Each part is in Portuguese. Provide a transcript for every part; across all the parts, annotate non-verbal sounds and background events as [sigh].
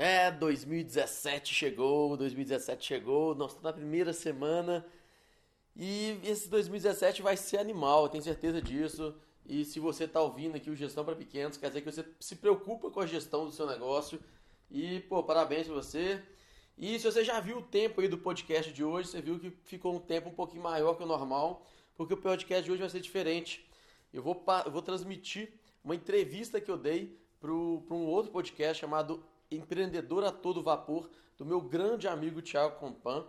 É, 2017 chegou, 2017 chegou, nós estamos na primeira semana e esse 2017 vai ser animal, eu tenho certeza disso. E se você está ouvindo aqui o Gestão para Pequenos, quer dizer que você se preocupa com a gestão do seu negócio. E, pô, parabéns pra você. E se você já viu o tempo aí do podcast de hoje, você viu que ficou um tempo um pouquinho maior que o normal, porque o podcast de hoje vai ser diferente. Eu vou, eu vou transmitir uma entrevista que eu dei para um outro podcast chamado Empreendedor a Todo Vapor, do meu grande amigo Thiago Compan.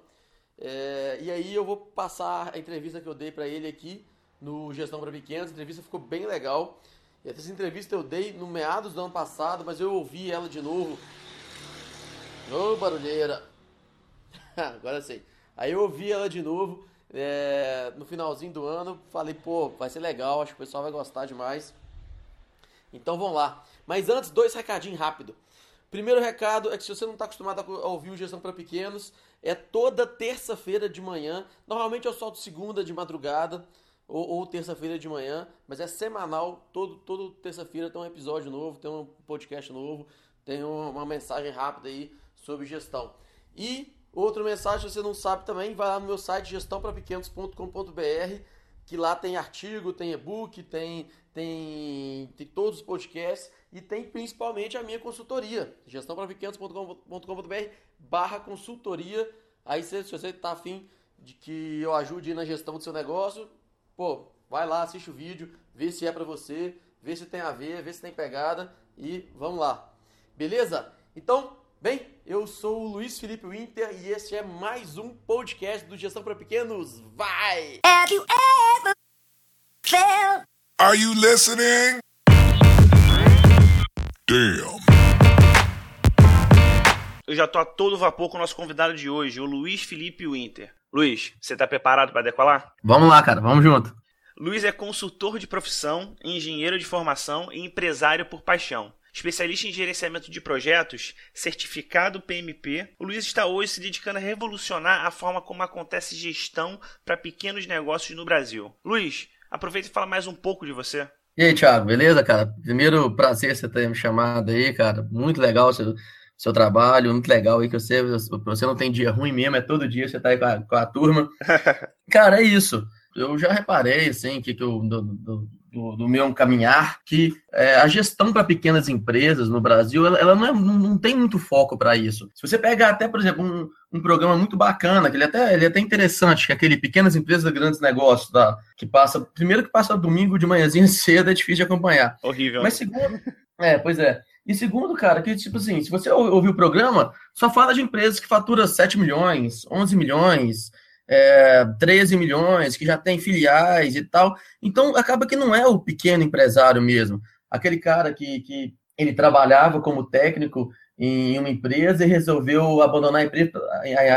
É, e aí eu vou passar a entrevista que eu dei para ele aqui no Gestão para Pequenos. A entrevista ficou bem legal. Essa entrevista eu dei no meados do ano passado, mas eu ouvi ela de novo. Ô, barulheira! [laughs] Agora sei. Aí eu ouvi ela de novo é, no finalzinho do ano. Falei, pô, vai ser legal, acho que o pessoal vai gostar demais. Então vamos lá. Mas antes, dois recadinhos rápido. Primeiro recado é que se você não está acostumado a ouvir o Gestão para Pequenos, é toda terça-feira de manhã. Normalmente eu solto segunda de madrugada ou, ou terça-feira de manhã, mas é semanal. Todo, todo terça-feira tem um episódio novo, tem um podcast novo, tem uma mensagem rápida aí sobre gestão. E outra mensagem, se você não sabe também, vai lá no meu site gestãoprapequenos.com.br que lá tem artigo, tem e-book, tem, tem, tem todos os podcasts e tem principalmente a minha consultoria, gestãoprapequenos.com.br barra consultoria. Aí se, se você está afim de que eu ajude na gestão do seu negócio, pô, vai lá, assiste o vídeo, vê se é para você, vê se tem a ver, vê se tem pegada e vamos lá. Beleza? Então, bem, eu sou o Luiz Felipe Winter e este é mais um podcast do Gestão para Pequenos. Vai! Have you ever felt... Are you listening? Damn. Eu já tô a todo vapor com o nosso convidado de hoje, o Luiz Felipe Winter. Luiz, você tá preparado para decolar? Vamos lá, cara, vamos junto. Luiz é consultor de profissão, engenheiro de formação e empresário por paixão. Especialista em gerenciamento de projetos, certificado PMP, o Luiz está hoje se dedicando a revolucionar a forma como acontece gestão para pequenos negócios no Brasil. Luiz, aproveita e fala mais um pouco de você. E aí, Thiago, beleza, cara? Primeiro, prazer você ter me chamado aí, cara. Muito legal o seu, seu trabalho, muito legal aí que você, você não tem dia ruim mesmo, é todo dia você tá aí com a, com a turma. [laughs] cara, é isso. Eu já reparei, assim, que, que eu, do, do, do, do meu caminhar, que é, a gestão para pequenas empresas no Brasil, ela, ela não, é, não, tem muito foco para isso. Se você pegar até, por exemplo, um, um programa muito bacana, que ele é até, ele é até interessante, que é aquele Pequenas Empresas Grandes Negócios, tá? que passa, primeiro que passa domingo de manhãzinha [laughs] cedo, é difícil de acompanhar. Horrível. Mas segundo, é, pois é. E segundo, cara, que tipo assim, se você ouvir o programa, só fala de empresas que faturam 7 milhões, 11 milhões, é, 13 milhões, que já tem filiais e tal. Então, acaba que não é o pequeno empresário mesmo. Aquele cara que, que ele trabalhava como técnico em uma empresa e resolveu abandonar a empresa,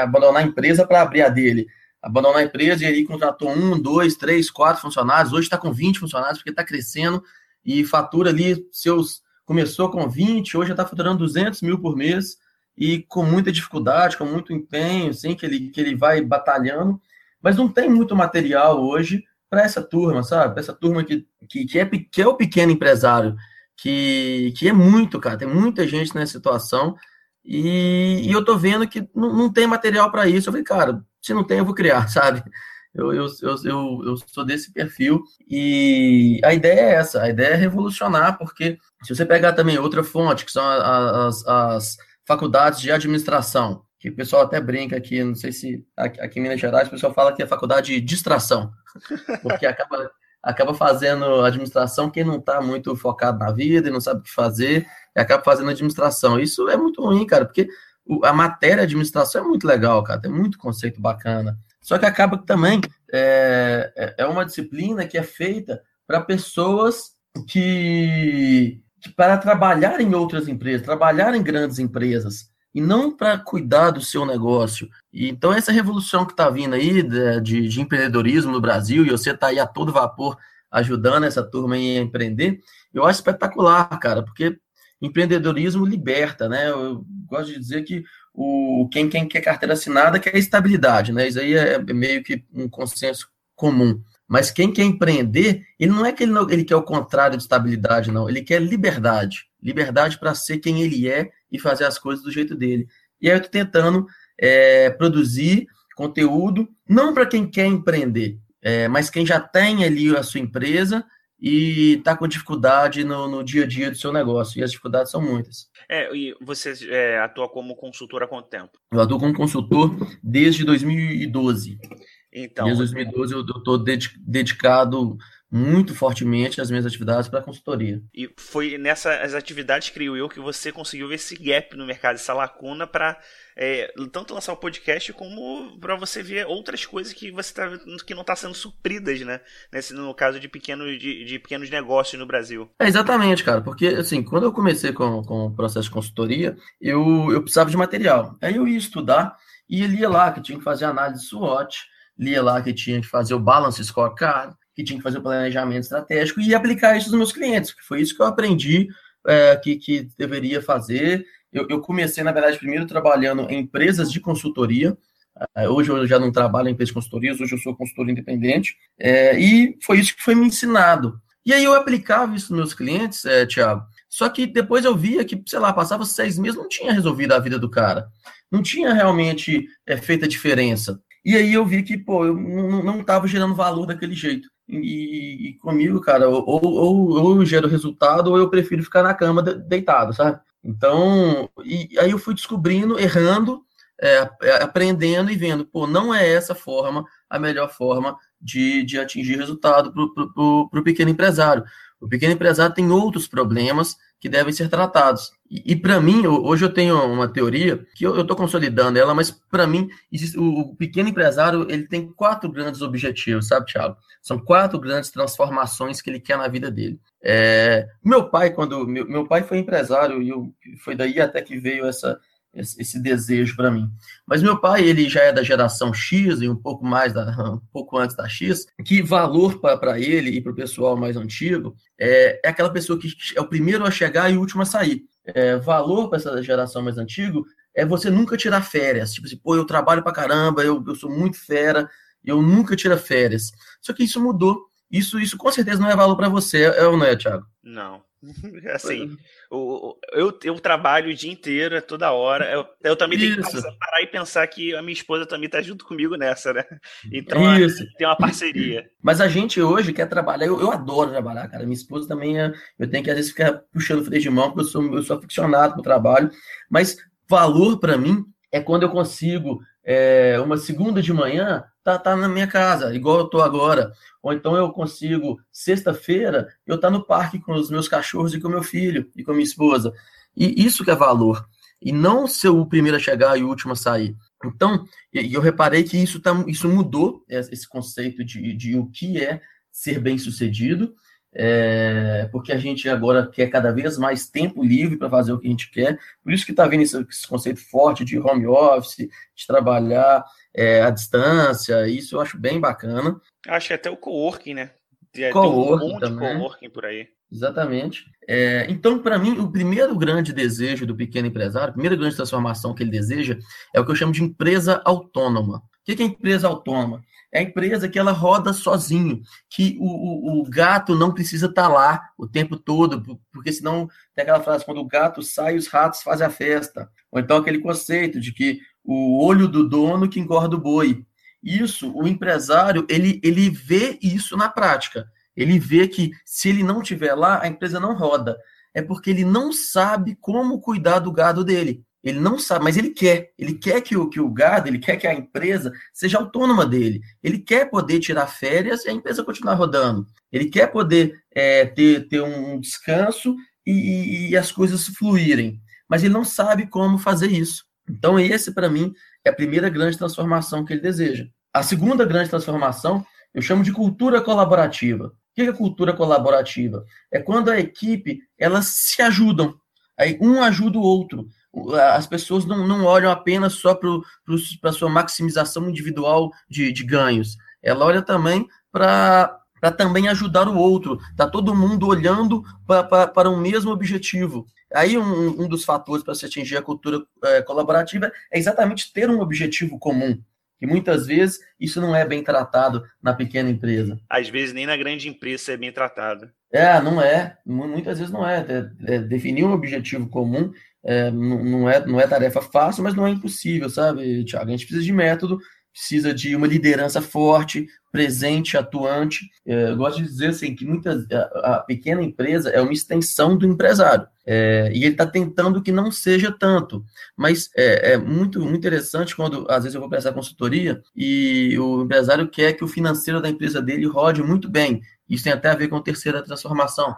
abandonar a empresa para abrir a dele. Abandonar a empresa e aí contratou um, dois, três, quatro funcionários. Hoje está com 20 funcionários porque está crescendo e fatura ali seus. Começou com 20, hoje já está faturando 200 mil por mês e com muita dificuldade, com muito empenho, assim, que ele, que ele vai batalhando, mas não tem muito material hoje para essa turma, sabe? Essa turma que, que, que, é, que é o pequeno empresário, que, que é muito, cara, tem muita gente nessa situação, e, e eu tô vendo que não, não tem material para isso. Eu falei, cara, se não tem, eu vou criar, [laughs] sabe? Eu, eu, eu, eu, eu sou desse perfil, e a ideia é essa, a ideia é revolucionar, porque se você pegar também outra fonte, que são as, as faculdades de administração, que o pessoal até brinca aqui, não sei se aqui em Minas Gerais o pessoal fala que é faculdade de distração, [laughs] porque acaba, acaba fazendo administração quem não está muito focado na vida e não sabe o que fazer, e acaba fazendo administração. Isso é muito ruim, cara, porque a matéria administração é muito legal, cara, tem muito conceito bacana. Só que acaba que também é, é, é uma disciplina que é feita para pessoas que para trabalhar em outras empresas, trabalhar em grandes empresas, e não para cuidar do seu negócio. E, então, essa revolução que está vindo aí de, de, empreendedorismo no Brasil, e você está aí a todo vapor ajudando essa turma a empreender, eu acho espetacular, cara, porque empreendedorismo liberta, né? Eu gosto de dizer que o, quem, quem quer carteira assinada quer estabilidade, né? Isso aí é, é meio que um consenso comum. Mas quem quer empreender, ele não é que ele, não, ele quer o contrário de estabilidade, não. Ele quer liberdade. Liberdade para ser quem ele é e fazer as coisas do jeito dele. E aí eu estou tentando é, produzir conteúdo, não para quem quer empreender, é, mas quem já tem ali a sua empresa e está com dificuldade no, no, dia a dia do seu negócio. E as dificuldades são muitas. É, e você é, atua como consultor há quanto tempo? Eu atuo como consultor desde 2012. Então, desde 2012 eu estou dedicado muito fortemente as minhas atividades para consultoria. E foi nessas atividades, creio eu, que você conseguiu ver esse gap no mercado, essa lacuna para é, tanto lançar o podcast como para você ver outras coisas que você tá, que não está sendo supridas, né? Nesse, no caso de pequenos, de, de, pequenos negócios no Brasil. É, exatamente, cara, porque assim, quando eu comecei com, com o processo de consultoria, eu, eu precisava de material. Aí eu ia estudar e lia lá que tinha que fazer análise SWOT, lia lá que tinha que fazer o balance scorecard, que tinha que fazer o planejamento estratégico e aplicar isso nos meus clientes, foi isso que eu aprendi é, que, que deveria fazer. Eu, eu, comecei, na verdade, primeiro trabalhando em empresas de consultoria. É, hoje eu já não trabalho em empresas de consultorias, hoje eu sou consultor independente. É, e foi isso que foi me ensinado. E aí eu aplicava isso nos meus clientes, é, Tiago. Só que depois eu via que, sei lá, passava seis meses, não tinha resolvido a vida do cara. Não tinha realmente é, feito a diferença. E aí eu vi que, pô, eu não estava gerando valor daquele jeito. E, e comigo, cara, ou, ou, ou, eu gero resultado, ou eu prefiro ficar na cama deitado, sabe? Então, e aí eu fui descobrindo, errando, é, é, aprendendo e vendo, pô, não é essa forma a melhor forma de, de atingir resultado para o pequeno empresário. O pequeno empresário tem outros problemas que devem ser tratados. E, e para mim, hoje eu tenho uma teoria que eu estou consolidando ela, mas para mim, existe, o, o, pequeno empresário ele tem quatro grandes objetivos, sabe, Thiago? São quatro grandes transformações que ele quer na vida dele. É, meu pai, quando meu, meu pai foi empresário e eu, foi daí até que veio essa esse, desejo para mim. Mas meu pai, ele já é da geração X e um pouco mais da, [laughs] um pouco antes da X, que valor para ele e para o pessoal mais antigo é, é aquela pessoa que é o primeiro a chegar e o último a sair. É, valor para essa geração mais antiga é você nunca tirar férias. Tipo assim, pô, eu trabalho para caramba, eu, eu sou muito fera, eu nunca tiro férias. Só que isso mudou. Isso, isso com certeza não é valor para você, é ou não é, Thiago? Não. [laughs] Assim, o, eu, eu trabalho o dia inteiro, é toda hora. Eu, eu também Isso. tenho que parar e pensar que a minha esposa também está junto comigo nessa, né? [laughs] Então Isso. tem uma parceria. Mas a gente hoje quer trabalhar, eu, eu adoro trabalhar, cara. Minha esposa também é. Eu tenho que às vezes ficar puxando freio de mão, porque eu sou, eu sou aficionado o trabalho. Mas valor para mim é quando eu consigo, é, uma segunda de manhã, tá, tá na minha casa, igual eu tô agora. Ou então eu consigo, sexta-feira, eu tá no parque com os meus cachorros e com meu filho e com minha esposa. E isso que é valor. E não ser o primeiro a chegar e o último a sair. Então, eu reparei que isso, tá, isso mudou, esse conceito de, de o que é ser bem sucedido, é, porque a gente agora quer cada vez mais tempo livre para fazer o que a gente quer. Por isso que está vindo esse, esse, conceito forte de home office, de trabalhar é, à distância. Isso eu acho bem bacana. Acho que até o coworking, né? Coworking um monte também. de coworking por aí. Exatamente. É, então, para mim, o primeiro grande desejo do pequeno empresário, a primeira grande transformação que ele deseja é o que eu chamo de empresa autônoma. O que é empresa autônoma? É a empresa que ela roda sozinho, que o, o, o gato não precisa estar tá lá o tempo todo, porque senão tem aquela frase, quando o gato sai, os ratos fazem a festa. Ou então aquele conceito de que o olho do dono que engorda o boi. Isso, o empresário, ele, ele vê isso na prática. Ele vê que se ele não tiver lá, a empresa não roda. É porque ele não sabe como cuidar do gado dele. Ele não sabe, mas ele quer. Ele quer que o, que o gado, ele quer que a empresa seja autônoma dele. Ele quer poder tirar férias e a empresa continuar rodando. Ele quer poder é, ter, ter um descanso e, e as coisas fluírem. Mas ele não sabe como fazer isso. Então, esse, para mim, é a primeira grande transformação que ele deseja. A segunda grande transformação eu chamo de cultura colaborativa. O que é cultura colaborativa? É quando a equipe elas se ajudam. Aí um ajuda o outro as pessoas não, não olham apenas só para a sua maximização individual de, de ganhos. Ela olha também para para também ajudar o outro. Está todo mundo olhando para um mesmo objetivo. Aí um, um dos fatores para se atingir a cultura é, colaborativa é exatamente ter um objetivo comum. Que muitas vezes isso não é bem tratado na pequena empresa. Às vezes nem na grande empresa é bem tratado. É, não é. Muitas vezes não é. é, é definir um objetivo comum é, não, é, não é tarefa fácil, mas não é impossível, sabe, Tiago? A gente precisa de método, precisa de uma liderança forte, presente, atuante. É, eu gosto de dizer assim que muitas a, pequena empresa é uma extensão do empresário. É, e ele está tentando que não seja tanto. Mas é, é, muito, muito interessante quando, às vezes, eu vou prestar consultoria e o empresário quer que o financeiro da empresa dele rode muito bem. Isso tem até a ver com a terceira transformação.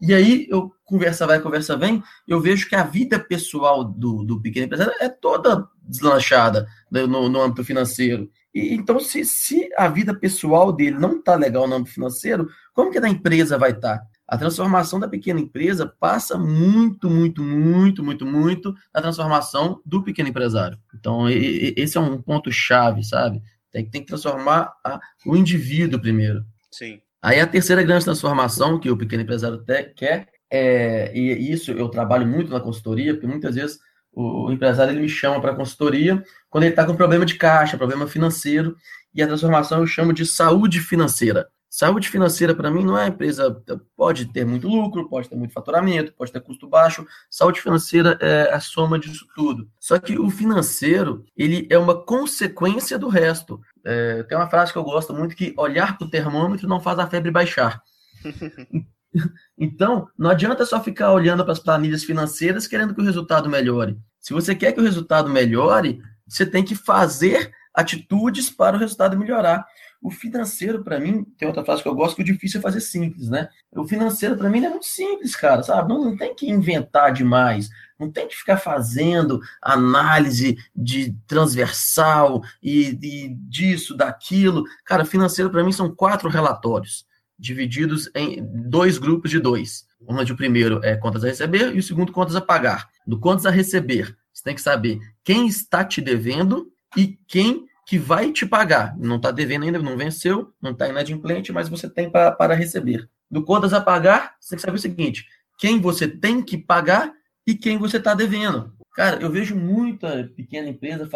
E aí, eu conversa vai, conversa vem, eu vejo que a vida pessoal do, do pequeno empresário é toda deslanchada né, no, no âmbito financeiro. E, então, se, se a vida pessoal dele não está legal no âmbito financeiro, como que a da empresa vai estar? Tá? A transformação da pequena empresa passa muito, muito, muito, muito, muito na transformação do pequeno empresário. Então, esse é um ponto chave, sabe? Tem, tem que transformar a, o indivíduo primeiro. Sim. Aí a terceira grande transformação que o pequeno empresário quer, é, e isso eu trabalho muito na consultoria, porque muitas vezes o, empresário ele me chama para consultoria quando ele está com problema de caixa, problema financeiro, e a transformação eu chamo de saúde financeira. Saúde financeira, para mim, não é empresa. Pode ter muito lucro, pode ter muito faturamento, pode ter custo baixo. Saúde financeira é a soma disso tudo. Só que o financeiro, ele é uma consequência do resto. É, tem uma frase que eu gosto muito que olhar para o termômetro não faz a febre baixar. [laughs] então, não adianta só ficar olhando para as planilhas financeiras querendo que o resultado melhore. Se você quer que o resultado melhore, você tem que fazer atitudes para o resultado melhorar. O financeiro, para mim, tem outra frase que eu gosto, que o difícil é fazer simples, né? O financeiro, para mim, é muito simples, cara, sabe? Não, não tem que inventar demais, não tem que ficar fazendo análise de transversal e, e disso, daquilo. Cara, financeiro, para mim, são quatro relatórios, divididos em dois grupos de dois. Onde o primeiro é contas a receber e o segundo contas a pagar. Do contas a receber, você tem que saber quem está te devendo e quem que vai te pagar. Não está devendo ainda, não venceu, não está inadimplente, mas você tem para receber. Do contas a pagar, você tem que saber o seguinte: quem você tem que pagar e quem você está devendo. Cara, eu vejo muita pequena empresa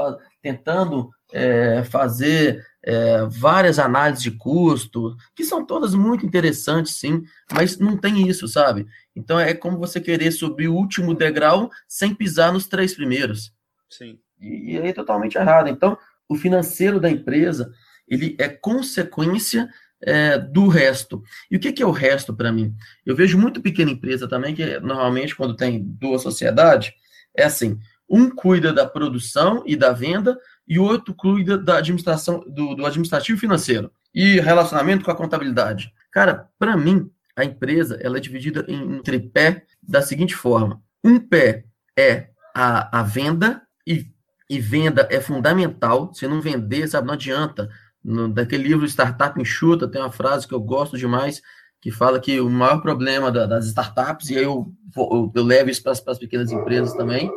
tentando é, fazer é, várias análises de custo, que são todas muito interessantes, sim, mas não tem isso, sabe? Então é como você querer subir o último degrau sem pisar nos três primeiros. Sim. E, e aí é totalmente errado. Então, o financeiro da empresa ele é consequência é, do resto. E o que, que é o resto para mim? Eu vejo muito pequena empresa também, que normalmente quando tem duas sociedades, é assim, um cuida da produção e da venda e o outro cuida da administração, do, do administrativo financeiro e relacionamento com a contabilidade. Cara, para mim, a empresa ela é dividida em tripé da seguinte forma. Um pé é a, a venda, e e venda é fundamental. Se não vender, sabe, não adianta. No, daquele livro Startup Enxuta, tem uma frase que eu gosto demais, que fala que o maior problema da, das startups, e aí eu, eu, eu levo isso para as pequenas empresas também,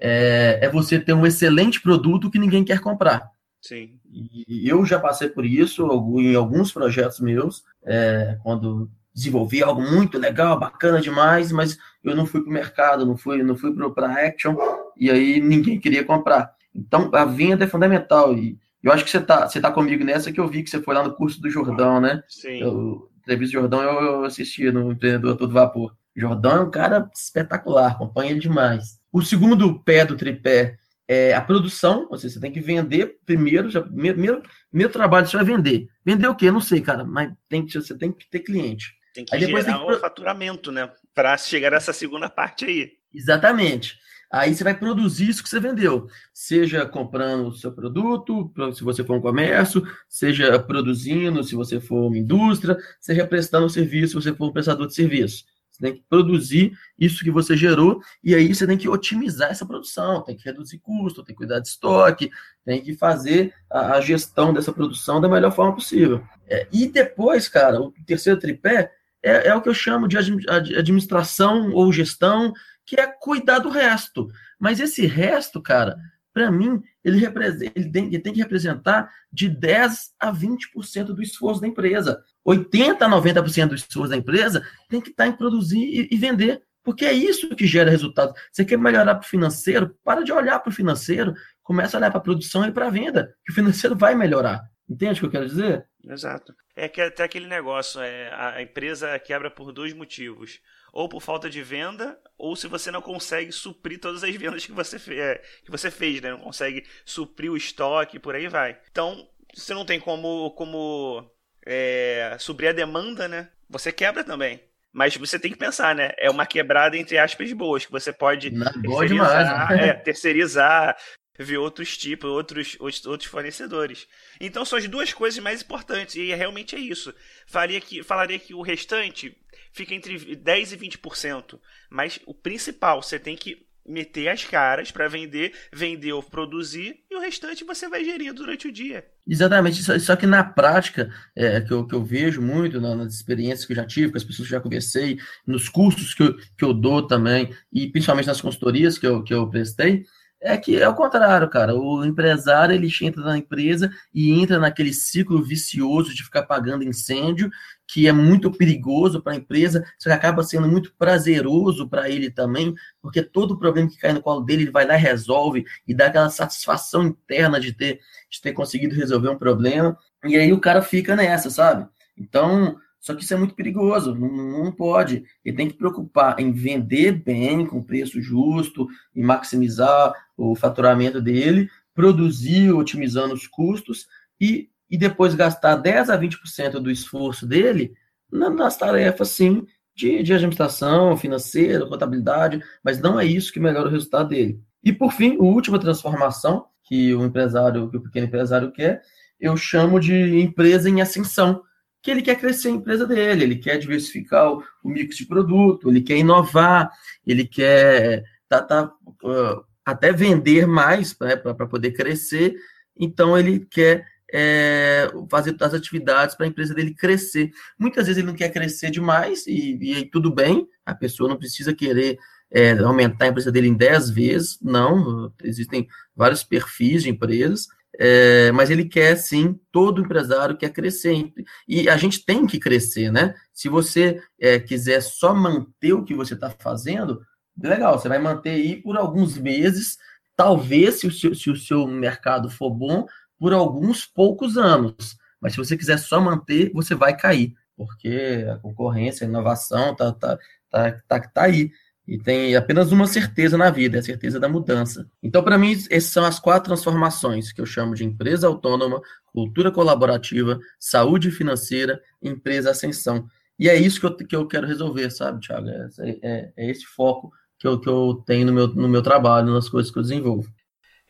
é, é, você ter um excelente produto que ninguém quer comprar. Sim. E eu já passei por isso em alguns projetos meus, é, quando desenvolvi algo muito legal, bacana demais, mas eu não fui para o mercado, não fui, não fui para a Action, e aí ninguém queria comprar. Então, a venda é fundamental. E eu acho que você está você tá comigo nessa, que eu vi que você foi lá no curso do Jordão, né? Sim. O entrevista do Jordão eu, eu assisti no Empreendedor Todo Vapor. Jordão é um cara espetacular, acompanha ele demais. O segundo pé do tripé é a produção, ou seja, você tem que vender primeiro, já, primeiro, primeiro trabalho você vai vender. Vender o quê? Não sei, cara, mas tem que, você tem que ter cliente. Tem que aí gerar tem que... o faturamento, né? Para chegar nessa segunda parte aí. Exatamente. Aí você vai produzir isso que você vendeu, seja comprando o seu produto, se você for um comércio, seja produzindo, se você for uma indústria, seja prestando um serviço, se você for um prestador de serviço. Você tem que produzir isso que você gerou e aí você tem que otimizar essa produção, tem que reduzir custo, tem que cuidar de estoque, tem que fazer a, a gestão dessa produção da melhor forma possível. É, e depois, cara, o terceiro tripé é, é o que eu chamo de administração ou gestão que é cuidar do resto. Mas esse resto, cara, para mim, ele, ele, tem, ele, tem, que representar de 10 a 20% do esforço da empresa. 80 a 90% do esforço da empresa tem que estar em produzir e, e, vender. Porque é isso que gera resultado. Você quer melhorar para o financeiro? Para de olhar para o financeiro, começa a olhar para a produção e para a venda, que o financeiro vai melhorar. Entende o que eu quero dizer? Exato. É que até aquele negócio, é, a empresa quebra por dois motivos. Ou por falta de venda, ou se você não consegue suprir todas as vendas que você, é, que você fez, né? Não consegue suprir o estoque, por aí vai. Então, você não tem como, como é, suprir a demanda, né? Você quebra também. Mas você tem que pensar, né? É uma quebrada entre aspas boas, que você pode Não, terceirizar, demais, [laughs] né? é, terceirizar, ver outros tipos, outros, outros fornecedores. Então são as duas coisas mais importantes, e realmente é isso. Faria que, falaria que o restante fica entre 10% e 20%. Mas o principal, você tem que meter as caras para vender, vender ou produzir, e o restante você vai gerir durante o dia. Exatamente, só, só que na prática, é, que, eu, que eu vejo muito nas experiências que eu já tive, com as pessoas que já conversei, nos cursos que eu, que eu dou também, e principalmente nas consultorias que eu, que eu prestei, é que é o contrário, cara. O empresário ele entra na empresa e entra naquele ciclo vicioso de ficar pagando incêndio, que é muito perigoso para a empresa, só que acaba sendo muito prazeroso para ele também, porque todo problema que cai no colo dele, ele vai lá e resolve e dá aquela satisfação interna de ter, de ter conseguido resolver um problema. E aí o cara fica nessa, sabe? Então, só que isso é muito perigoso, não, não pode. Ele tem que preocupar em vender bem, com preço justo, e maximizar o faturamento dele, produzir otimizando os custos e, e depois gastar 10 a 20% do esforço dele nas tarefas, sim, de, de administração financeira, contabilidade, mas não é isso que melhora o resultado dele. E por fim, a última transformação que o empresário, que o pequeno empresário quer, eu chamo de empresa em ascensão que ele quer crescer a empresa dele, ele quer diversificar o, o mix de produto, ele quer inovar, ele quer tá, tá, uh, até vender mais né, para poder crescer, então ele quer é, fazer as atividades para a empresa dele crescer. Muitas vezes ele não quer crescer demais e, e tudo bem, a pessoa não precisa querer é, aumentar a empresa dele em 10 vezes, não, existem vários perfis de empresas, é, mas ele quer sim, todo empresário quer crescer. E a gente tem que crescer, né? Se você é, quiser só manter o que você está fazendo, legal, você vai manter aí por alguns meses, talvez, se o, seu, se o seu mercado for bom, por alguns poucos anos. Mas se você quiser só manter, você vai cair, porque a concorrência, a inovação tá, tá, tá, tá, tá aí e tem apenas uma certeza na vida, é a certeza da mudança. Então, para mim, essas são as quatro transformações que eu chamo de empresa autônoma, cultura colaborativa, saúde financeira, empresa ascensão. E é isso que eu, que eu quero resolver, sabe, Thiago? É, é, é esse foco que eu, que eu tenho no meu, no meu trabalho, nas coisas que eu desenvolvo.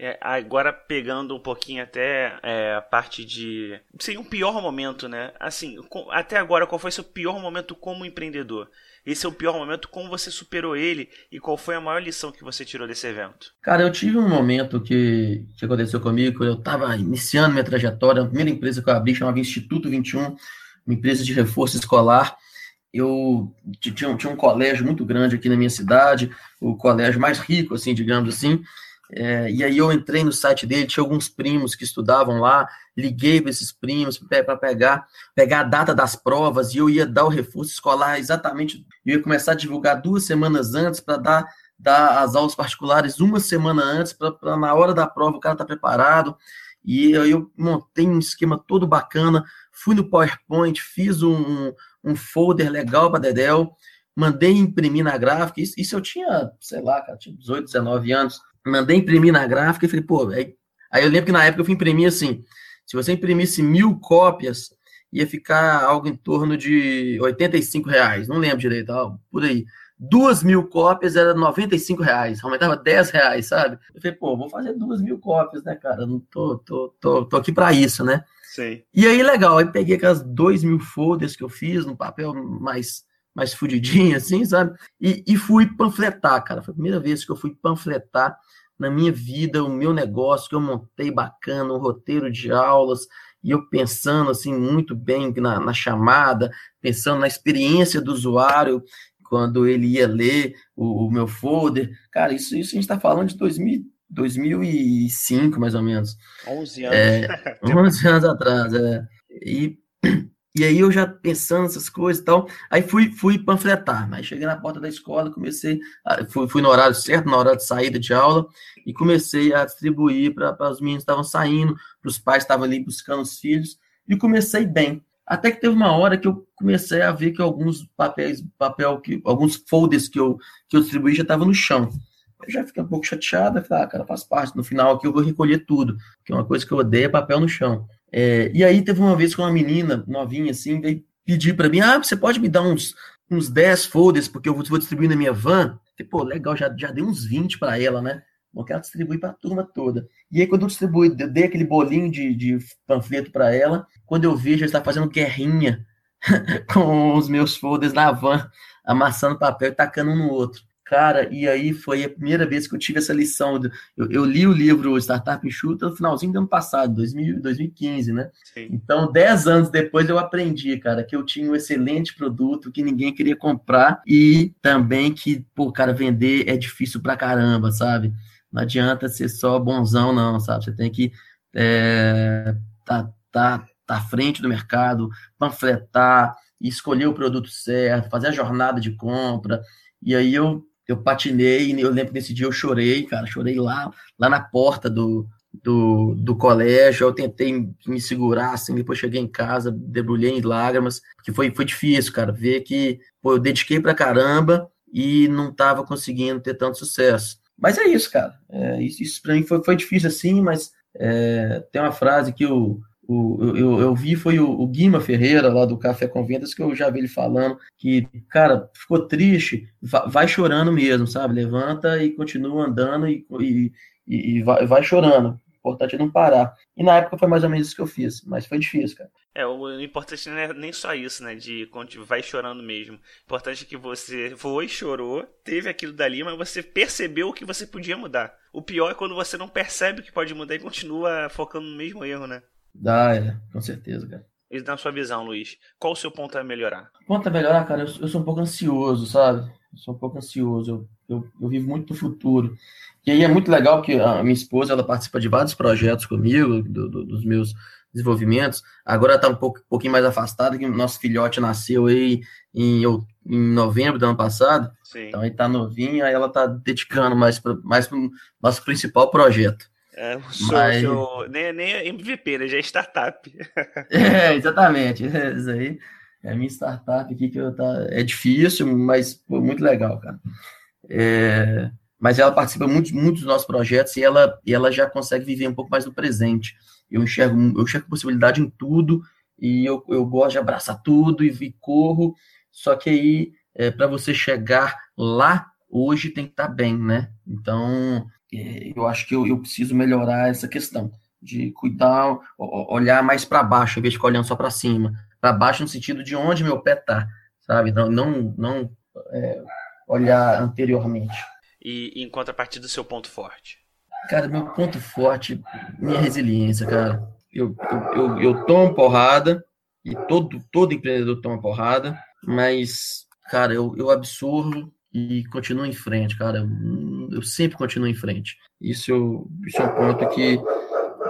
É, agora pegando um pouquinho até é, a parte de. Seria um pior momento, né? Assim, até agora, qual foi seu pior momento como empreendedor? esse é o pior momento, como você superou ele e qual foi a maior lição que você tirou desse evento? Cara, eu tive um momento que, que aconteceu comigo, eu estava iniciando minha trajetória, a primeira empresa que eu abri chamava Instituto 21, uma empresa de reforço escolar. Eu tinha, tinha um colégio muito grande aqui na minha cidade, o colégio mais rico, assim, digamos assim, é, e aí eu entrei no site dele, tinha alguns primos que estudavam lá, liguei para esses primos para pegar, pegar a data das provas e eu ia dar o reforço escolar exatamente, eu ia começar a divulgar duas semanas antes para dar, dar as aulas particulares uma semana antes, para na hora da prova o cara tá preparado. E aí eu montei um esquema todo bacana, fui no PowerPoint, fiz um, um folder legal para Dedel, mandei imprimir na gráfica, isso, isso eu tinha, sei lá, cara, tinha 18, 19 anos, mandei imprimir na gráfica e falei, pô, aí, aí eu lembro que na época eu fui imprimir assim, se você imprimisse mil cópias, ia ficar algo em torno de 85 reais, não lembro direito, ó, por aí. Duas mil cópias era 95 reais, aumentava 10 reais, sabe? Eu falei, pô, vou fazer duas mil cópias, né, cara? Não tô, tô, tô, tô aqui para isso, né? Sim. E aí, legal, aí peguei aquelas dois mil folders que eu fiz, no papel mais, mais fudidinho, assim, sabe? E, e fui panfletar, cara. Foi a primeira vez que eu fui panfletar na minha vida, o meu negócio que eu montei bacana, um roteiro de aulas, e eu pensando assim muito bem na, na chamada, pensando na experiência do usuário quando ele ia ler o, o meu folder. Cara, isso, isso a gente está falando de 2000, 2005, mais ou menos. 11 anos. É, [laughs] 11 anos atrás, é. E, E aí eu já pensando essas coisas e tal, aí fui, fui panfletar, mas cheguei na porta da escola, comecei, a, fui, fui no horário certo, na hora de saída de aula, e comecei a distribuir para os meninos que estavam saindo, para os pais que estavam ali buscando os filhos, e comecei bem. Até que teve uma hora que eu comecei a ver que alguns papéis, papel que, alguns folders que eu, que eu distribuí já estavam no chão. Eu já fiquei um pouco chateada, falei, ah, cara, faz parte. No final aqui eu vou recolher tudo, que é uma coisa que eu odeio é papel no chão. É, e aí teve uma vez que uma menina novinha assim veio pedir para mim: ah, você pode me dar uns, uns 10 folders, porque eu vou, distribuir na minha van? Falei, pô, legal, já, já dei uns 20 para ela, né? Bom, que ela distribui para a turma toda. E aí, quando eu distribuí, eu dei aquele bolinho de, de panfleto para ela, quando eu vejo, ela está fazendo guerrinha [laughs] com os meus folders na van, amassando papel e tacando um no outro. Cara, e aí foi a primeira vez que eu tive essa lição. Eu, eu li o livro Startup Enxuta no finalzinho do ano passado, 2000, 2015, né? Sim. Então, dez anos depois eu aprendi, cara, que eu tinha um excelente produto que ninguém queria comprar e também que, pô, cara, vender é difícil pra caramba, sabe? Não adianta ser só bonzão, não, sabe? Você tem que é, tá, tá, tá à frente do mercado, panfletar, escolher o produto certo, fazer a jornada de compra. E aí eu eu patinei, eu lembro que nesse dia eu chorei, cara, chorei lá, lá na porta do, do, do colégio, eu tentei me segurar, assim, depois cheguei em casa, debulhei em lágrimas, porque foi, foi difícil, cara, ver que, pô, eu dediquei pra caramba e não tava conseguindo ter tanto sucesso. Mas é isso, cara, é, isso, isso pra mim foi, foi difícil assim, mas é, tem uma frase que o, o, eu, eu vi foi o, o, Guima Ferreira, lá do Café com Vendas, que eu já vi ele falando que, cara, ficou triste, vai, chorando mesmo, sabe? Levanta e continua andando e, e, e vai, vai chorando. O importante é não parar. E na época foi mais ou menos isso que eu fiz, mas foi difícil, cara. É, o importante não é nem só isso, né? De vai chorando mesmo. O importante é que você foi, chorou, teve aquilo dali, mas você percebeu o que você podia mudar. O pior é quando você não percebe o que pode mudar e continua focando no mesmo erro, né? Dá, é, com certeza, cara. E na sua visão, Luiz, qual o seu ponto a melhorar? Ponto a melhorar, cara, eu, eu, sou um pouco ansioso, sabe? Eu sou um pouco ansioso, eu, eu, eu vivo muito no futuro. E aí é muito legal que a minha esposa, ela participa de vários projetos comigo, do, do, dos meus desenvolvimentos. Agora está um, pouco, um pouquinho mais afastada, que o nosso filhote nasceu aí em, em novembro do ano passado. Sim. Então ele está novinho, aí ela está dedicando mais para mais o nosso principal projeto. É, sou, Mas... nem, nem é MVP, né? Já é startup. [laughs] é, exatamente. Isso aí é a minha startup aqui que eu tá. É difícil, mas pô, muito legal, cara. É, mas ela participa muito, muito dos nossos projetos e ela, e ela já consegue viver um pouco mais no presente. Eu enxergo, eu enxergo possibilidade em tudo e eu, eu gosto de abraçar tudo e, e corro. Só que aí, é, para você chegar lá, hoje tem que estar tá bem, né? Então, é, eu acho que eu, eu preciso melhorar essa questão de cuidar, olhar mais para baixo, em vez de ficar olhando só para cima. Para baixo no sentido de onde meu pé tá, sabe? Não, não, não é, olhar anteriormente. E em contrapartida do seu ponto forte? Cara, meu ponto forte, minha resiliência, cara. Eu, eu, eu, eu tomo porrada, e todo, todo empreendedor toma porrada, mas, cara, eu, eu absorvo e continuo em frente, cara eu sempre continuo em frente. Isso, eu, isso é um ponto que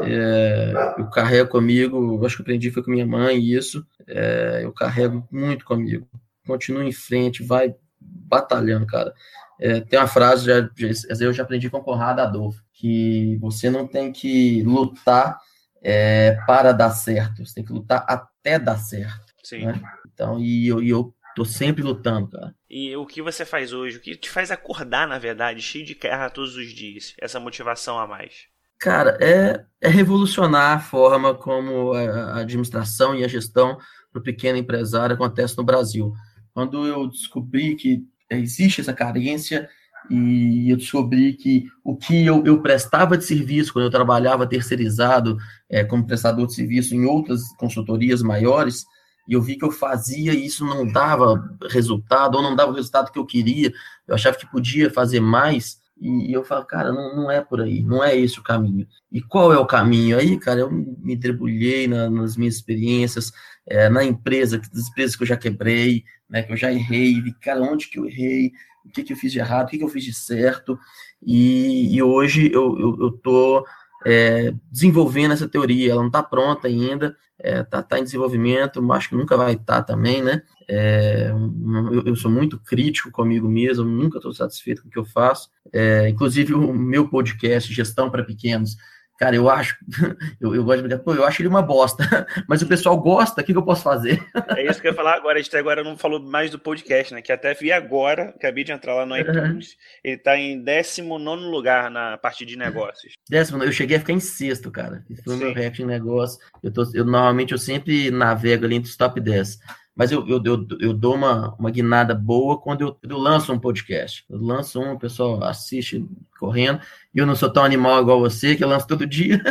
é, eu carrego comigo, acho que aprendi foi com minha mãe isso, é, eu carrego muito comigo. Continuo em frente, vai batalhando, cara. É, tem uma frase, já, já, eu já aprendi com o Conrado Adolfo, que você não tem que lutar é, para dar certo, você tem que lutar até dar certo. Sim. Né? Então, e eu, e eu Tô sempre lutando, cara. E o que você faz hoje? O que te faz acordar, na verdade, cheio de guerra todos os dias? Essa motivação a mais? Cara, é, é revolucionar a forma como a administração e a gestão do pequeno empresário acontece no Brasil. Quando eu descobri que existe essa carência e eu descobri que o que eu, eu prestava de serviço quando eu trabalhava terceirizado é, como prestador de serviço em outras consultorias maiores, e eu vi que eu fazia e isso não dava resultado, ou não dava o resultado que eu queria, eu achava que podia fazer mais, e eu falo, cara, não, não é por aí, não é esse o caminho. E qual é o caminho? Aí, cara, eu me debulhei na, nas minhas experiências, é, na empresa, nas empresas que eu já quebrei, né, que eu já errei, vi, cara, onde que eu errei, o que, que eu fiz de errado, o que, que eu fiz de certo, e, e hoje eu, eu, eu tô é, desenvolvendo essa teoria, ela não está pronta ainda, é, tá, tá em desenvolvimento, acho que nunca vai estar tá também, né? É, eu, eu, sou muito crítico comigo mesmo, nunca estou satisfeito com o que eu faço. É, inclusive, o meu podcast, Gestão para Pequenos, Cara, eu acho, [laughs] eu, eu gosto de brincar, pô, eu acho ele uma bosta, [laughs] mas o pessoal gosta, o que, que eu posso fazer? [laughs] É isso que eu ia falar agora, a gente agora não falou mais do podcast, né? Que até vi agora, acabei de entrar lá no iTunes, ele tá em 19 lugar na parte de negócios. Décimo, eu cheguei a ficar em sexto, cara. Esse foi o meu recorde em negócio. Eu, tô, eu normalmente eu sempre navego ali entre os top 10 mas eu, eu, eu, eu, dou uma, uma guinada boa quando eu, eu lanço um podcast. Eu lanço um, o pessoal assiste correndo, e eu não sou tão animal igual você, que eu lanço todo dia.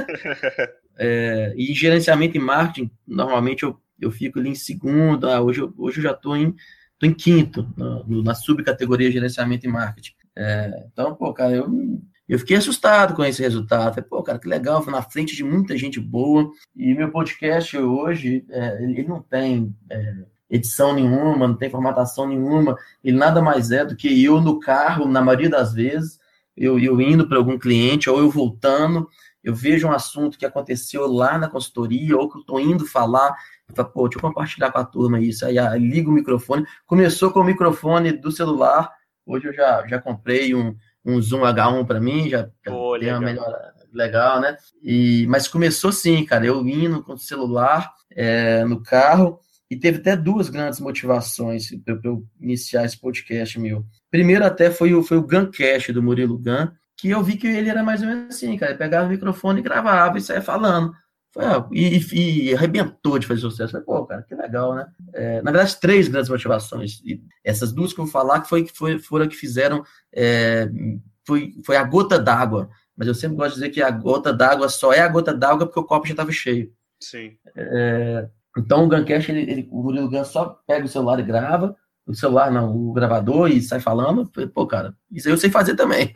[laughs] é, e gerenciamento e marketing, normalmente eu, eu fico ali em segundo, ah, hoje, eu, hoje eu já estou em, tô em quinto, na, na subcategoria gerenciamento e marketing. É, então, pô, cara, eu, eu fiquei assustado com esse resultado. Falei, pô, cara, que legal, foi na frente de muita gente boa. E meu podcast hoje, é, ele não tem é, edição nenhuma, não tem formatação nenhuma, ele nada mais é do que eu no carro, na maioria das vezes, eu, eu indo para algum cliente, ou eu voltando, eu vejo um assunto que aconteceu lá na consultoria, ou que eu estou indo falar, eu falo, pô, deixa eu compartilhar com a turma isso, aí, aí ligo o microfone, começou com o microfone do celular, hoje eu já, já comprei um, um Zoom H1 para mim, já, Pô, tem uma melhor legal, né? E, mas começou sim, cara, eu indo com o celular é, no carro, e teve até duas grandes motivações para eu iniciar esse podcast meu. Primeiro até foi o, foi o Guncast do Murilo Gun, que eu vi que ele era mais ou menos assim, cara. Ele pegava o microfone e gravava e saia falando. Foi, ah, e, e, arrebentou de fazer sucesso. Falei, pô, cara, que legal, né? É, na verdade, três grandes motivações. E essas duas que eu vou falar que foi, que foi, foram que fizeram. É, foi, foi a gota d'água. Mas eu sempre gosto de dizer que a gota d'água só é a gota d'água porque o copo já estava cheio. Sim. É, então o Guncast, ele, ele, o Murilo Gun só pega o celular e grava, o celular não, o gravador e sai falando. Pô, cara, isso aí eu sei fazer também.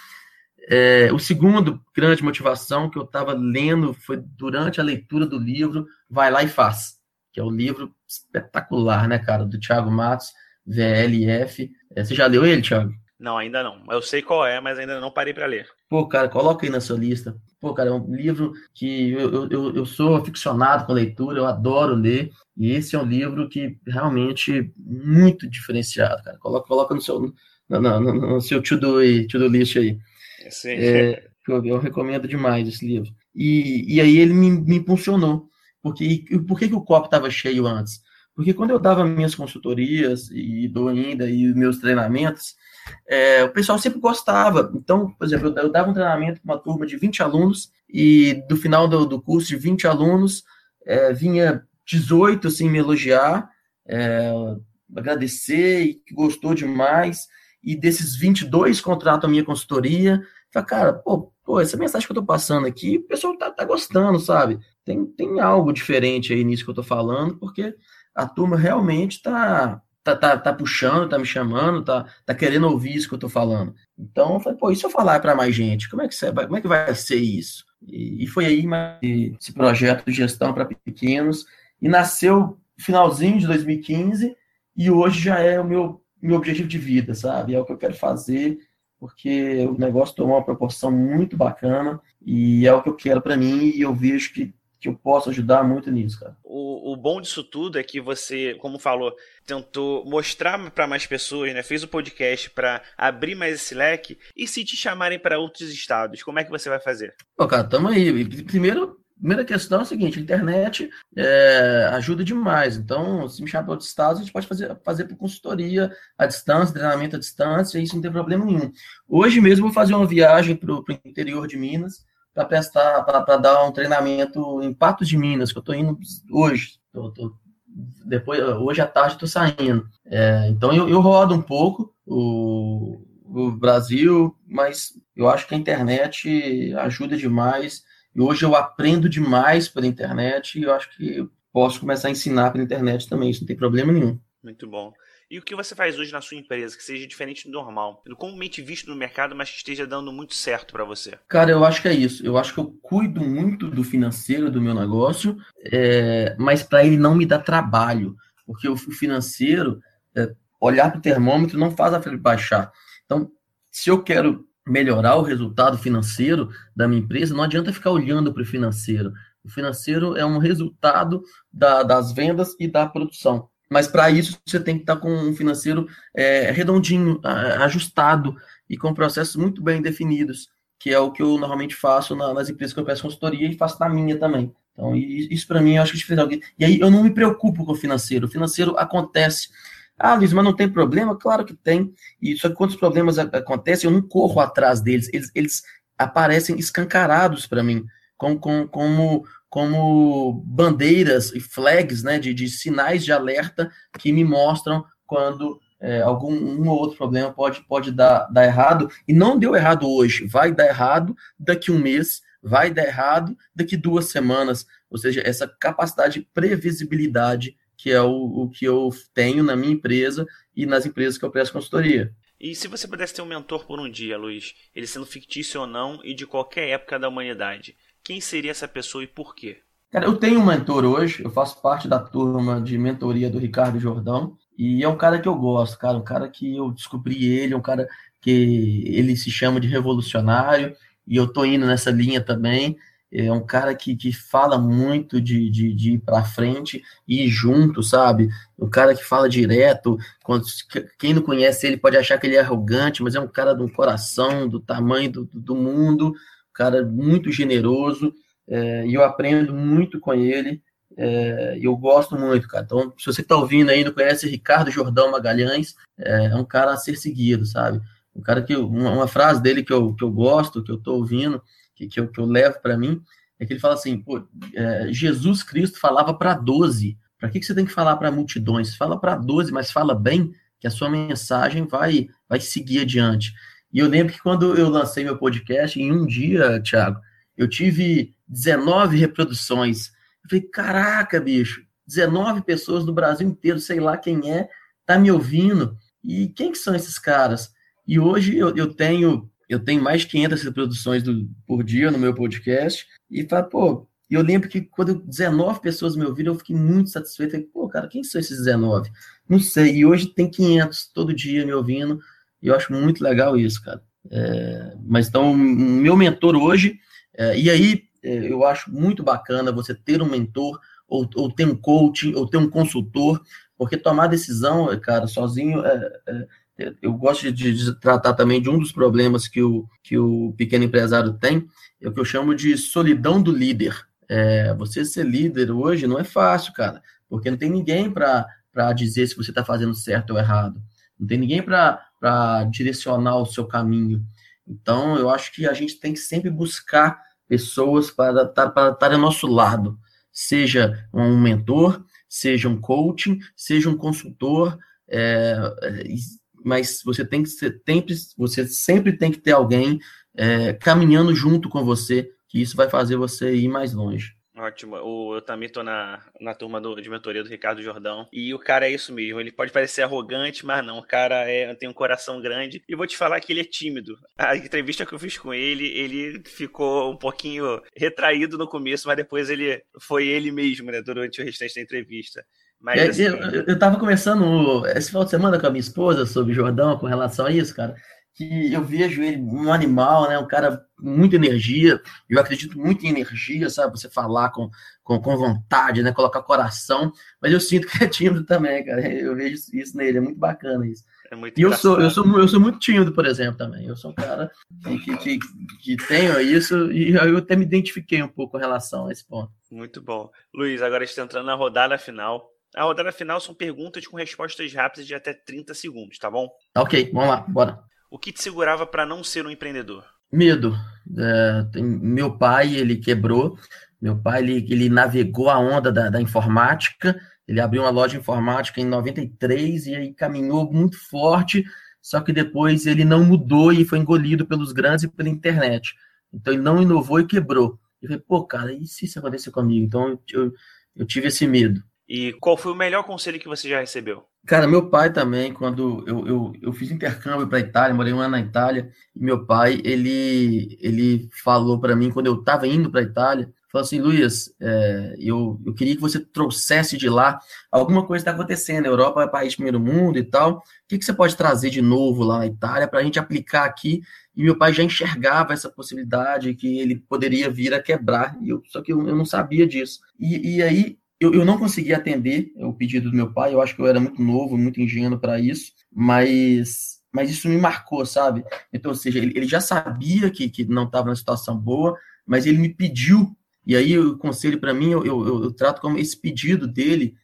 [laughs] é, o segundo grande motivação que eu estava lendo foi durante a leitura do livro Vai Lá e Faz, que é o um livro espetacular, né, cara, do Thiago Matos, VLF. É, você já leu ele, Thiago? Não, ainda não. Eu sei qual é, mas ainda não parei para ler. Pô, cara, coloca aí na sua lista. Pô, cara, é um livro que eu, eu, eu sou aficionado com leitura, eu adoro ler. E esse é um livro que realmente muito diferenciado, cara. Coloca, coloca no seu, no, no, no seu to-do to list aí. Sim. É, eu, eu, recomendo demais esse livro. E, e aí ele me, me impulsionou. Porque, e, por que, que o copo estava cheio antes? Porque quando eu dava minhas consultorias e dou ainda e meus treinamentos, é, o pessoal sempre gostava. Então, por exemplo, eu, eu dava um treinamento para uma turma de 20 alunos e do final do, do curso de 20 alunos é, vinha 18 assim, me elogiar, é, agradecer e que gostou demais. E desses 22 contratam a minha consultoria. Cara, pô, pô, essa mensagem que eu tô passando aqui, o pessoal tá, tá gostando, sabe? Tem, tem algo diferente aí nisso que eu tô falando, porque a turma realmente tá, tá, tá, tá puxando, tá me chamando, tá, tá querendo ouvir isso que eu tô falando. Então, eu falei, pô, e se eu falar para mais gente? Como é que, como é que vai ser isso? E, e foi aí esse projeto de gestão para pequenos, e nasceu finalzinho de 2015, e hoje já é o meu, meu objetivo de vida, sabe? É o que eu quero fazer, porque o negócio tomou uma proporção muito bacana, e é o que eu quero para mim, e eu vejo que que eu posso ajudar muito nisso, cara. O, o bom disso tudo é que você, como falou, tentou mostrar para mais pessoas, né? Fez o podcast para abrir mais esse leque. E se te chamarem para outros estados, como é que você vai fazer? Pô, cara, tamo aí. Primeiro, primeira questão é a seguinte: a internet é, ajuda demais. Então, se me chamar para outros estados, a gente pode fazer, fazer por consultoria à distância, treinamento à distância, isso não tem problema nenhum. Hoje mesmo vou fazer uma viagem para o interior de Minas para prestar, para dar um treinamento em Patos de Minas, que eu estou indo hoje. Tô, tô, depois, hoje à tarde estou saindo. É, então eu, eu rodo um pouco o, o Brasil, mas eu acho que a internet ajuda demais. E hoje eu aprendo demais pela internet e eu acho que posso começar a ensinar pela internet também, isso não tem problema nenhum. Muito bom e o que você faz hoje na sua empresa que seja diferente do normal, comumente visto no mercado, mas que esteja dando muito certo para você? Cara, eu acho que é isso. Eu acho que eu cuido muito do financeiro do meu negócio, é, mas para ele não me dá trabalho, porque o financeiro, é, olhar para o termômetro não faz a febre baixar. Então, se eu quero melhorar o resultado financeiro da minha empresa, não adianta ficar olhando para o financeiro. O financeiro é um resultado da, das vendas e da produção. Mas para isso você tem que estar tá com um financeiro é, redondinho, ajustado e com processos muito bem definidos, que é o que eu normalmente faço na, nas empresas que eu peço consultoria e faço na minha também. Então, isso para mim eu acho que diferente. E aí eu não me preocupo com o financeiro. O financeiro acontece. Ah, Luiz, mas não tem problema? Claro que tem. E só que quando os problemas acontecem, eu não corro atrás deles. Eles, eles aparecem escancarados para mim, como, como, como, como bandeiras e flags, né, de, de sinais de alerta que me mostram quando é, algum um ou outro problema pode, pode dar, dar errado. E não deu errado hoje, vai dar errado daqui um mês, vai dar errado daqui duas semanas. Ou seja, essa capacidade de previsibilidade que é o, o que eu tenho na minha empresa e nas empresas que eu presto consultoria. E se você pudesse ter um mentor por um dia, Luiz, ele sendo fictício ou não e de qualquer época da humanidade, quem seria essa pessoa e por quê? Cara, eu tenho um mentor hoje, eu faço parte da turma de mentoria do Ricardo Jordão, e é um cara que eu gosto, cara, um cara que eu descobri ele, um cara que ele se chama de revolucionário, e eu tô indo nessa linha também. É um cara que, que fala muito de, de, de ir para frente e ir junto, sabe? Um cara que fala direto. Quando, quem não conhece ele pode achar que ele é arrogante, mas é um cara do coração, do tamanho do, do mundo, um cara muito generoso. É, e eu aprendo muito com ele. É, eu gosto muito, cara. Então, se você está ouvindo aí, não conhece Ricardo Jordão Magalhães, é, é, um cara a ser seguido, sabe? Um cara que uma, uma, frase dele que eu, que eu gosto, que eu estou ouvindo, que, que, eu, que eu levo para mim, é que ele fala assim: pô, é, Jesus Cristo falava para 12. Para que, que você tem que falar para multidões? Fala para 12, mas fala bem, que a sua mensagem vai, vai seguir adiante. E eu lembro que quando eu lancei meu podcast, em um dia, Thiago, eu tive 19 reproduções. Eu falei, caraca, bicho, 19 pessoas do Brasil inteiro, sei lá quem é, tá me ouvindo. E quem que são esses caras? E hoje eu, eu tenho eu tenho mais de 500 reproduções do, por dia no meu podcast. E fala, pô, eu lembro que quando 19 pessoas me ouviram, eu fiquei muito satisfeito. Falei, pô, cara, quem são esses 19? Não sei. E hoje tem 500 todo dia me ouvindo. E eu acho muito legal isso, cara. É, mas então, meu mentor hoje, é, e aí é, eu acho muito bacana você ter um mentor, ou, ou ter um coach, ou ter um consultor, porque tomar decisão, cara, sozinho é, é eu gosto de, de, tratar também de um dos problemas que o, que o pequeno empresário tem, é o que eu chamo de solidão do líder. É, você ser líder hoje não é fácil, cara, porque não tem ninguém para dizer se você está fazendo certo ou errado. Não tem ninguém para direcionar o seu caminho. Então, eu acho que a gente tem que sempre buscar pessoas para estar tá, para ao nosso lado, seja um mentor, seja um coaching, seja um consultor, é, mas você tem que ser, sempre, você sempre tem que ter alguém é, caminhando junto com você, que isso vai fazer você ir mais longe. Ótimo. eu também tô na, na turma do, de mentoria do Ricardo Jordão. E o cara é isso mesmo. Ele pode parecer arrogante, mas não. O cara é, tem um coração grande. E vou te falar que ele é tímido. A entrevista que eu fiz com ele, ele ficou um pouquinho retraído no começo, mas depois ele foi ele mesmo, né? Durante o restante da entrevista. Mas, é, assim... eu, eu tava conversando esse final de semana com a minha esposa sobre Jordão com relação a isso, cara. Que eu vejo ele um animal, né? Um cara com muita energia. Eu acredito muito em energia, sabe? Você falar com, com, com vontade, né? Colocar coração. Mas eu sinto [laughs] que é tímido também, cara. Eu vejo isso nele, é muito bacana isso. É muito e eu sou, eu, sou, eu sou muito tímido, por exemplo, também. Eu sou um cara que, que, que tenho isso e eu até me identifiquei um pouco com relação a esse ponto. Muito bom. Luiz, agora está entrando na rodada final. A rodada final são perguntas com respostas rápidas de até 30 segundos, tá bom? Ok, vamos lá, bora. O que te segurava para não ser um empreendedor? Medo. É, tem, meu pai, ele quebrou. Meu pai, ele, ele navegou a onda da, da informática. Ele abriu uma loja informática em 93 e aí caminhou muito forte. Só que depois ele não mudou e foi engolido pelos grandes e pela internet. Então ele não inovou e quebrou. Eu falei, pô, cara, e se isso acontecer comigo? Então eu, eu tive esse medo. E qual foi o melhor conselho que você já recebeu? Cara, meu pai também, quando eu, eu, eu fiz intercâmbio para Itália, morei um ano na Itália, e meu pai, ele, ele falou para mim, quando eu estava indo para Itália, falou assim, Luiz, é, eu, eu queria que você trouxesse de lá alguma coisa está acontecendo. A Europa é país primeiro mundo e tal. O que, que você pode trazer de novo lá na Itália para a gente aplicar aqui? E meu pai já enxergava essa possibilidade que ele poderia vir a quebrar. Eu, só que eu, eu não sabia disso. E, e aí eu, eu não consegui atender o pedido do meu pai. Eu acho que eu era muito novo, muito ingênuo para isso. Mas mas isso me marcou, sabe? Então, ou seja, ele, ele já sabia que, que não estava numa situação boa, mas ele me pediu e aí o conselho para mim, eu, eu, eu, trato como esse pedido dele,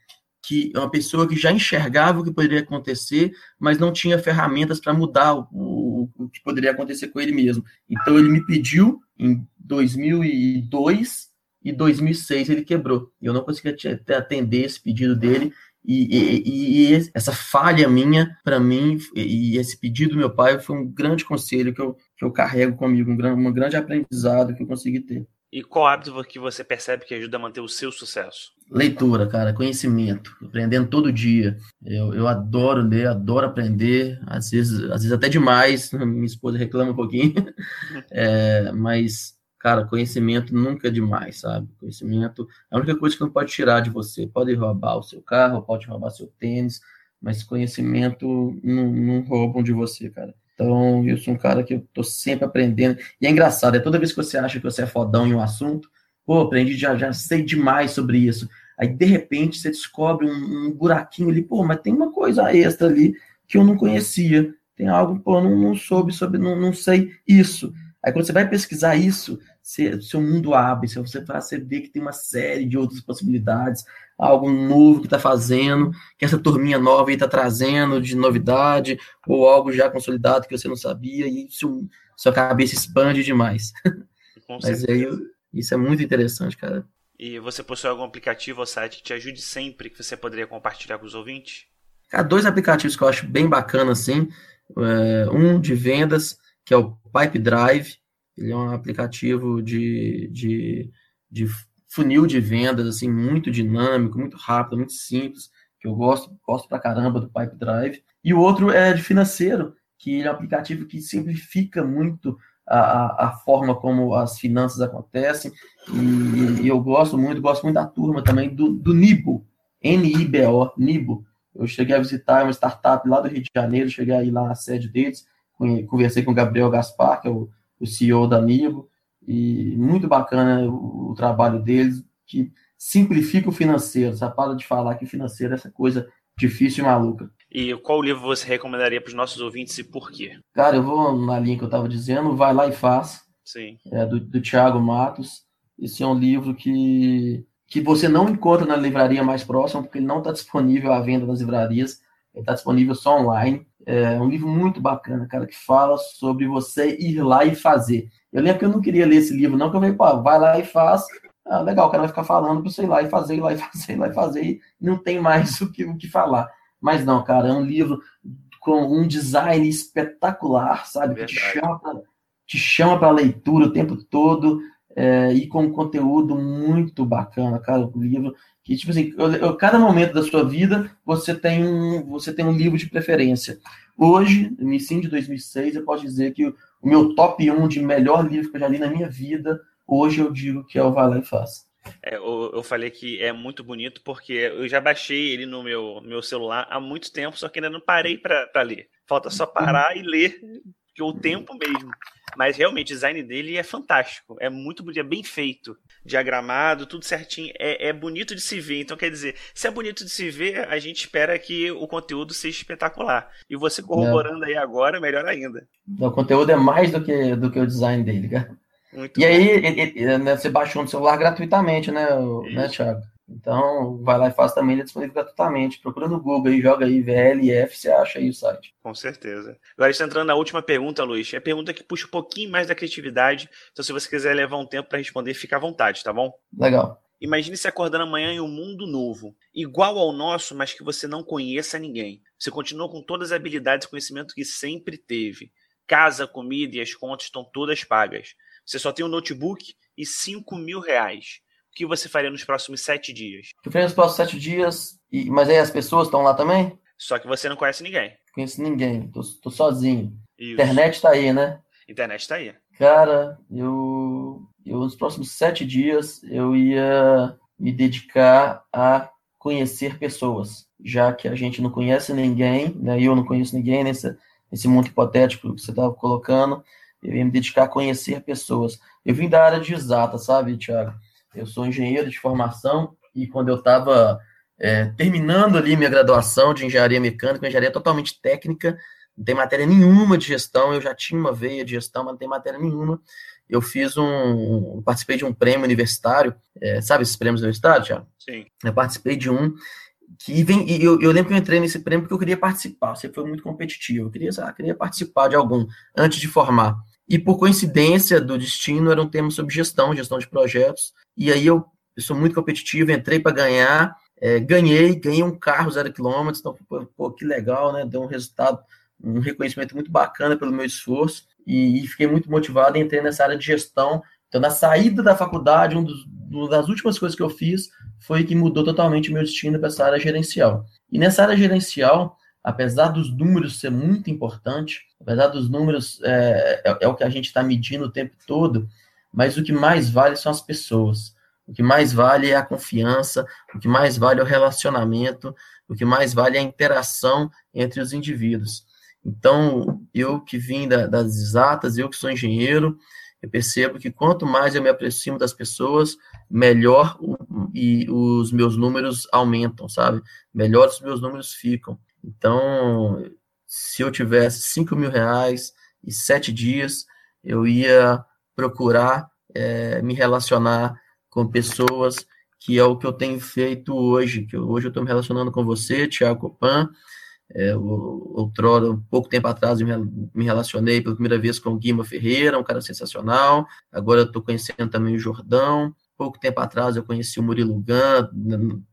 que é uma pessoa que já enxergava o que poderia acontecer, mas não tinha ferramentas para mudar o, o, o, que poderia acontecer com ele mesmo. Então ele me pediu em 2002 e 2006 ele quebrou. Eu não conseguia atender esse pedido dele e, e, e, essa falha minha, para mim, e esse pedido do meu pai foi um grande conselho que eu, que eu carrego comigo, um, grande, um grande aprendizado que eu consegui ter. E qual hábito que você percebe que ajuda a manter o seu sucesso? Leitura, cara, conhecimento, aprendendo todo dia. Eu, eu adoro ler, adoro aprender, às vezes, às vezes até demais. [laughs] Minha esposa reclama um pouquinho, [laughs] é, mas, cara, conhecimento nunca é demais, sabe? Conhecimento é a única coisa que não pode tirar de você. Pode roubar o seu carro, pode roubar seu tênis, mas conhecimento não, não roubam de você, cara. Então, eu sou um cara que eu tô sempre aprendendo. E é engraçado, é toda vez que você acha que você é fodão em um assunto, pô, aprendi, já, já sei demais sobre isso. Aí, de repente, você descobre um, um buraquinho ali, pô, mas tem uma coisa extra ali que eu não conhecia. Tem algo, pô, não, não soube sobre, não, não sei isso. Aí, quando você vai pesquisar isso, você, seu mundo abre, você, você vê que tem uma série de outras possibilidades algo novo que está fazendo, que essa turminha nova está trazendo de novidade, ou algo já consolidado que você não sabia, e isso, sua cabeça expande demais. [laughs] Mas aí, isso é muito interessante, cara. E você possui algum aplicativo ou site que te ajude sempre, que você poderia compartilhar com os ouvintes? Cara, dois aplicativos que eu acho bem bacana, assim. É, um de vendas, que é o Pipe Drive. Ele é um aplicativo de, de, de funil de vendas, assim, muito dinâmico, muito rápido, muito simples, que eu gosto, gosto pra caramba do Pipe Drive. E o outro é de financeiro, que é um aplicativo que simplifica muito a, a, forma como as finanças acontecem. E, e, eu gosto muito, gosto muito da turma também do, do Nibo, N-I-B-O, Nibo. Eu cheguei a visitar uma startup lá do Rio de Janeiro, cheguei aí lá na sede deles, conversei com o Gabriel Gaspar, que é o, o CEO da Nibo, e muito bacana o, o trabalho deles, que simplifica o financeiro, só para de falar que financeiro é essa coisa difícil e maluca. E qual livro você recomendaria para os nossos ouvintes e por quê? Cara, eu vou na linha que eu estava dizendo, Vai Lá e Faz, Sim. É, do, do Tiago Matos. Esse é um livro que, que você não encontra na livraria mais próxima, porque ele não está disponível à venda nas livrarias, ele está disponível só online. É um livro muito bacana, cara, que fala sobre você ir lá e fazer. Eu lembro que eu não queria ler esse livro, não, que eu falei, pô, vai lá e faz. Ah, legal, o cara vai ficar falando para você ir lá e fazer, ir lá e [laughs] fazer, ir lá e fazer, e não tem mais [laughs] o que, o que falar. Mas não, cara, é um livro com um design espetacular, sabe? Que te chama, pra, te chama para leitura o tempo todo é, e com conteúdo muito bacana, cara. O livro que, tipo assim, eu, cada momento da sua vida você tem um, você tem um livro de preferência. Hoje, no início de 2006, eu posso dizer que o meu top 1 de melhor livro que eu já li na minha vida, hoje eu digo que é o Vai Lá e Faça. É, eu, eu, falei que é muito bonito porque eu já baixei ele no meu, meu celular há muito tempo, só que ainda não parei para ler. Falta só parar e ler, que o tempo mesmo. Mas realmente o design dele é fantástico, é muito bonito, é bem feito, diagramado, tudo certinho, é, é bonito de se ver. Então, quer dizer, se é bonito de se ver, a gente espera que o conteúdo seja espetacular. E você corroborando é. aí agora, melhor ainda. O conteúdo é mais do que, do que o design dele, cara. Muito e bom. aí, ele, ele, né, você baixou no celular gratuitamente, né, né Thiago? Então, vai lá e faz também, ele é disponível gratuitamente. Procura no Google e joga aí VLF, você acha aí o site. Com certeza. Agora está entrando na última pergunta, Luiz. É a pergunta que puxa um pouquinho mais da criatividade. Então, se você quiser levar um tempo para responder, fica à vontade, tá bom? Legal. Imagine se acordando amanhã em um mundo novo, igual ao nosso, mas que você não conheça ninguém. Você continua com todas as habilidades e conhecimento que sempre teve. Casa, comida e as contas estão todas pagas. Você só tem um notebook e 5 mil reais que você faria nos próximos sete dias? Eu faria nos próximos sete dias, e, mas aí as pessoas estão lá também? Só que você não conhece ninguém. Conheço ninguém, tô, tô sozinho. Isso. Internet tá aí, né? Internet tá aí. Cara, eu, eu nos próximos sete dias, eu ia me dedicar a conhecer pessoas, já que a gente não conhece ninguém, né? Eu não conheço ninguém nesse, nesse mundo hipotético que você estava colocando. Eu ia me dedicar a conhecer pessoas. Eu vim da área de exata, sabe, Tiago? Eu sou engenheiro de formação e quando eu estava é, terminando ali minha graduação de engenharia mecânica, engenharia totalmente técnica, não tem matéria nenhuma de gestão, eu já tinha uma veia de gestão, mas não tem matéria nenhuma. Eu fiz um. participei de um prêmio universitário, é, sabe esses prêmios universitários, Tiago? Sim. Eu participei de um que vem. E eu, eu lembro que eu entrei nesse prêmio porque eu queria participar, você foi muito competitivo, eu queria, lá, queria participar de algum antes de formar. E por coincidência do destino, era um tema sobre gestão, gestão de projetos. E aí eu, eu sou muito competitivo, entrei para ganhar, é, ganhei, ganhei um carro zero quilômetros, então, pô, que legal, né? Deu um resultado, um reconhecimento muito bacana pelo meu esforço e, e fiquei muito motivado entrei nessa área de gestão. Então, na saída da faculdade, um dos, uma das últimas coisas que eu fiz foi que mudou totalmente o meu destino para essa área gerencial. E nessa área gerencial, apesar dos números ser muito importante, apesar dos números é, é, é o que a gente está medindo o tempo todo, mas o que mais vale são as pessoas. O que mais vale é a confiança, o que mais vale é o relacionamento, o que mais vale é a interação entre os indivíduos. Então, eu que vim da, das exatas, eu que sou engenheiro, eu percebo que quanto mais eu me aproximo das pessoas, melhor o, e os meus números aumentam, sabe? Melhor os meus números ficam. Então, se eu tivesse 5 mil reais e sete dias, eu ia procurar é, me relacionar com pessoas, que é o que eu tenho feito hoje, que hoje eu estou me relacionando com você, Tiago Copan, é, outrora, um pouco tempo atrás, eu me relacionei pela primeira vez com o Guima Ferreira, um cara sensacional. Agora estou conhecendo também o Jordão. Pouco tempo atrás eu conheci o Murilo Gan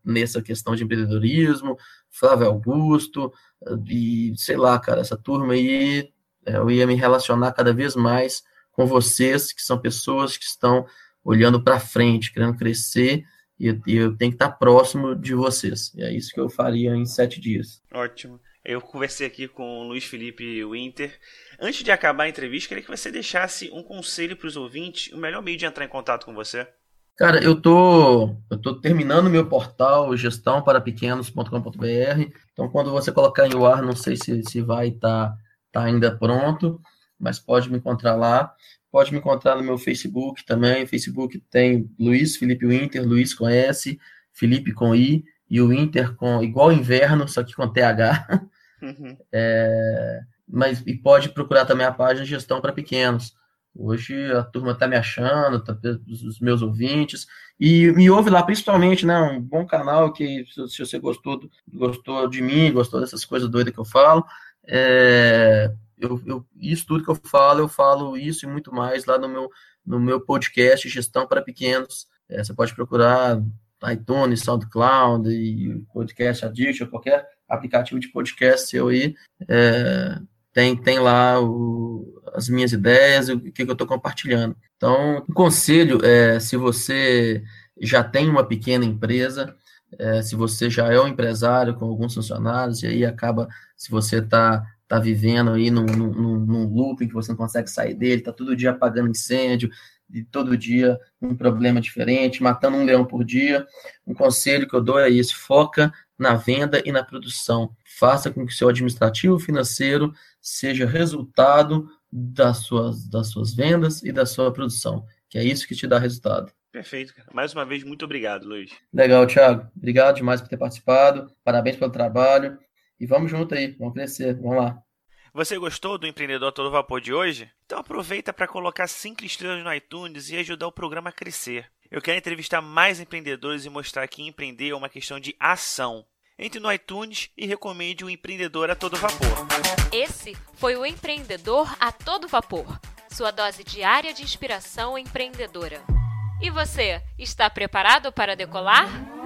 nessa questão de empreendedorismo, Flávio Augusto, e sei lá, cara, essa turma aí, é, eu ia me relacionar cada vez mais com vocês, que são pessoas que estão olhando para frente, querendo crescer, e eu tenho que estar próximo de vocês. E é isso que eu faria em sete dias. Ótimo. Eu conversei aqui com o Luiz Felipe Winter. Antes de acabar a entrevista, queria que você deixasse um conselho para os ouvintes, o melhor meio de entrar em contato com você. Cara, eu tô, eu tô terminando meu portal gestão para pequenos.com.br. Então, quando você colocar em ar, não sei se, se vai estar tá, tá ainda pronto, mas pode me encontrar lá. Pode me encontrar no meu Facebook também. Facebook tem Luiz Felipe Winter, Luiz com S, Felipe com I e o Inter com igual inverno, só que com TH. [laughs] Uhum. É, mas e pode procurar também a página Gestão para Pequenos. Hoje a turma está me achando, tá, os meus ouvintes, e me ouve lá, principalmente, né? Um bom canal que, se você gostou, gostou de mim, gostou dessas coisas doidas que eu falo, é, eu, eu, isso tudo que eu falo, eu falo isso e muito mais lá no meu, no meu podcast Gestão para Pequenos. É, você pode procurar iTunes, SoundCloud e Podcast Addiction, qualquer aplicativo de podcast seu aí, é, tem, tem lá o, as minhas ideias, o que, que eu estou compartilhando. Então, um conselho é, se você já tem uma pequena empresa, é, se você já é um empresário com alguns funcionários, e aí acaba, se você está tá vivendo aí num, num, num looping que você não consegue sair dele, está todo dia apagando incêndio, de todo dia um problema diferente, matando um leão por dia. Um conselho que eu dou é esse: foca na venda e na produção. Faça com que o seu administrativo financeiro seja resultado das suas, das suas vendas e da sua produção, que é isso que te dá resultado. Perfeito, cara. Mais uma vez, muito obrigado, Luiz. Legal, Thiago. Obrigado demais por ter participado. Parabéns pelo trabalho. E vamos junto aí, vamos crescer. Vamos lá. Você gostou do Empreendedor Todo Vapor de hoje? Então aproveita para colocar 5 estrelas no iTunes e ajudar o programa a crescer. Eu quero entrevistar mais empreendedores e mostrar que empreender é uma questão de ação. Entre no iTunes e recomende o Empreendedor a Todo Vapor. Esse foi o Empreendedor a Todo Vapor, sua dose diária de inspiração empreendedora. E você, está preparado para decolar?